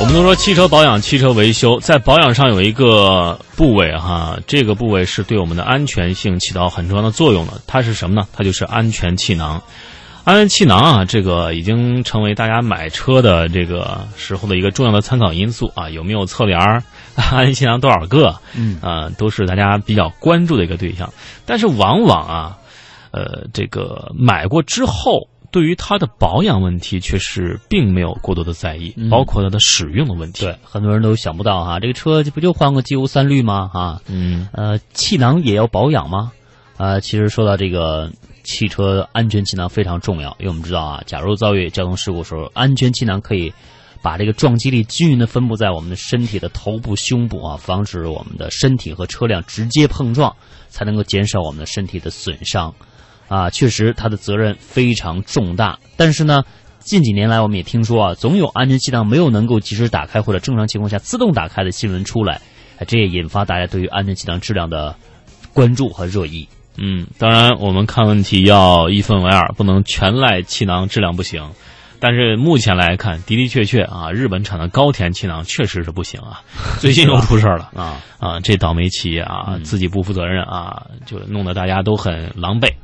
我们都说汽车保养、汽车维修，在保养上有一个部位哈，这个部位是对我们的安全性起到很重要的作用的。它是什么呢？它就是安全气囊。安全气囊啊，这个已经成为大家买车的这个时候的一个重要的参考因素啊。有没有侧帘儿？安全气囊多少个？嗯啊，都是大家比较关注的一个对象。但是往往啊，呃，这个买过之后。对于它的保养问题，却是并没有过多的在意，包括它的使用的问题。对，很多人都想不到哈，这个车不就换个机油三滤吗？哈，嗯，呃，气囊也要保养吗？呃，其实说到这个汽车安全气囊非常重要，因为我们知道啊，假如遭遇交通事故时候，安全气囊可以把这个撞击力均匀的分布在我们的身体的头部、胸部啊，防止我们的身体和车辆直接碰撞，才能够减少我们的身体的损伤。啊，确实，他的责任非常重大。但是呢，近几年来，我们也听说啊，总有安全气囊没有能够及时打开或者正常情况下自动打开的新闻出来，这也引发大家对于安全气囊质量的关注和热议。嗯，当然，我们看问题要一分为二，不能全赖气囊质量不行。但是目前来看，的的确确啊，日本产的高田气囊确实是不行啊，最近又出事了啊啊！这倒霉企业啊，自己不负责任啊，就弄得大家都很狼狈。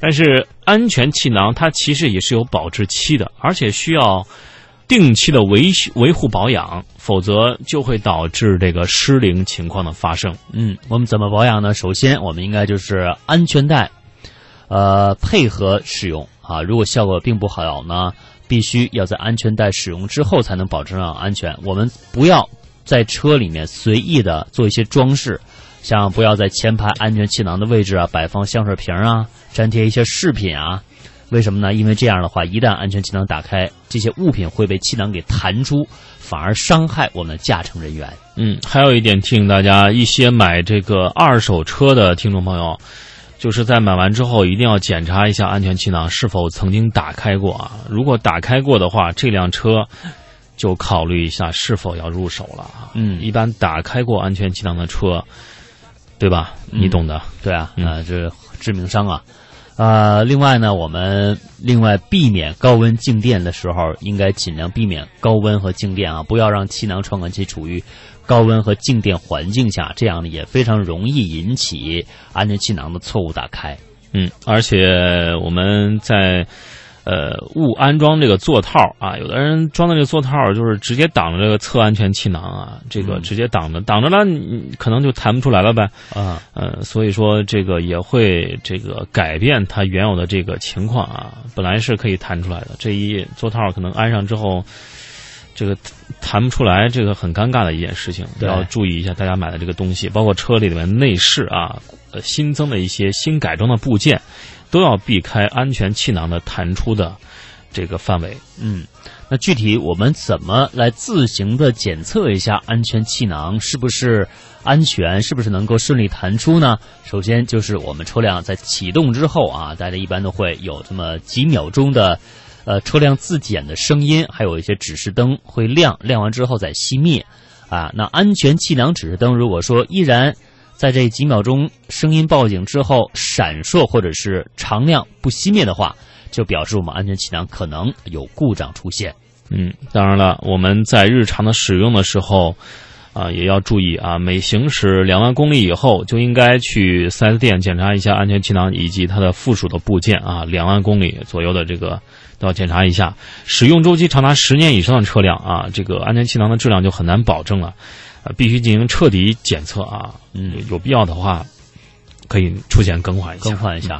但是安全气囊它其实也是有保质期的，而且需要定期的维维护保养，否则就会导致这个失灵情况的发生。嗯，我们怎么保养呢？首先，我们应该就是安全带，呃，配合使用啊。如果效果并不好呢？必须要在安全带使用之后才能保证安全。我们不要在车里面随意的做一些装饰，像不要在前排安全气囊的位置啊摆放香水瓶啊，粘贴一些饰品啊。为什么呢？因为这样的话，一旦安全气囊打开，这些物品会被气囊给弹出，反而伤害我们的驾乘人员。嗯，还有一点提醒大家，一些买这个二手车的听众朋友。就是在买完之后，一定要检查一下安全气囊是否曾经打开过啊！如果打开过的话，这辆车就考虑一下是否要入手了啊。嗯，一般打开过安全气囊的车，对吧？你懂的。对啊，那，这致命伤啊！啊，另外呢，我们另外避免高温静电的时候，应该尽量避免高温和静电啊，不要让气囊传感器处于。高温和静电环境下，这样呢也非常容易引起安全气囊的错误打开。嗯，而且我们在呃误安装这个座套啊，有的人装的这个座套就是直接挡着这个侧安全气囊啊，这个直接挡着挡着了，你可能就弹不出来了呗。啊，呃，所以说这个也会这个改变它原有的这个情况啊，本来是可以弹出来的，这一座套可能安上之后。这个弹不出来，这个很尴尬的一件事情，要注意一下。大家买的这个东西，包括车里面内饰啊，呃，新增的一些新改装的部件，都要避开安全气囊的弹出的这个范围。嗯，那具体我们怎么来自行的检测一下安全气囊是不是安全，是不是能够顺利弹出呢？首先就是我们车辆在启动之后啊，大家一般都会有这么几秒钟的。呃，车辆自检的声音，还有一些指示灯会亮，亮完之后再熄灭，啊，那安全气囊指示灯如果说依然在这几秒钟声音报警之后闪烁或者是常亮不熄灭的话，就表示我们安全气囊可能有故障出现。嗯，当然了，我们在日常的使用的时候，啊，也要注意啊，每行驶两万公里以后就应该去四 S 店检查一下安全气囊以及它的附属的部件啊，两万公里左右的这个。都要检查一下，使用周期长达十年以上的车辆啊，这个安全气囊的质量就很难保证了，呃，必须进行彻底检测啊，嗯，有必要的话，可以出险更换一下，更换一下啊。